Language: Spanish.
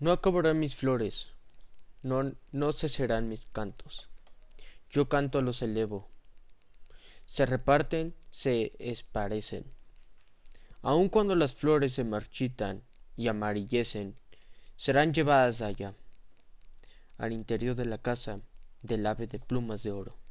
No acabarán mis flores, no, no cesarán mis cantos. Yo canto los elevo. Se reparten, se esparecen. Aun cuando las flores se marchitan y amarillecen, serán llevadas allá, al interior de la casa del ave de plumas de oro.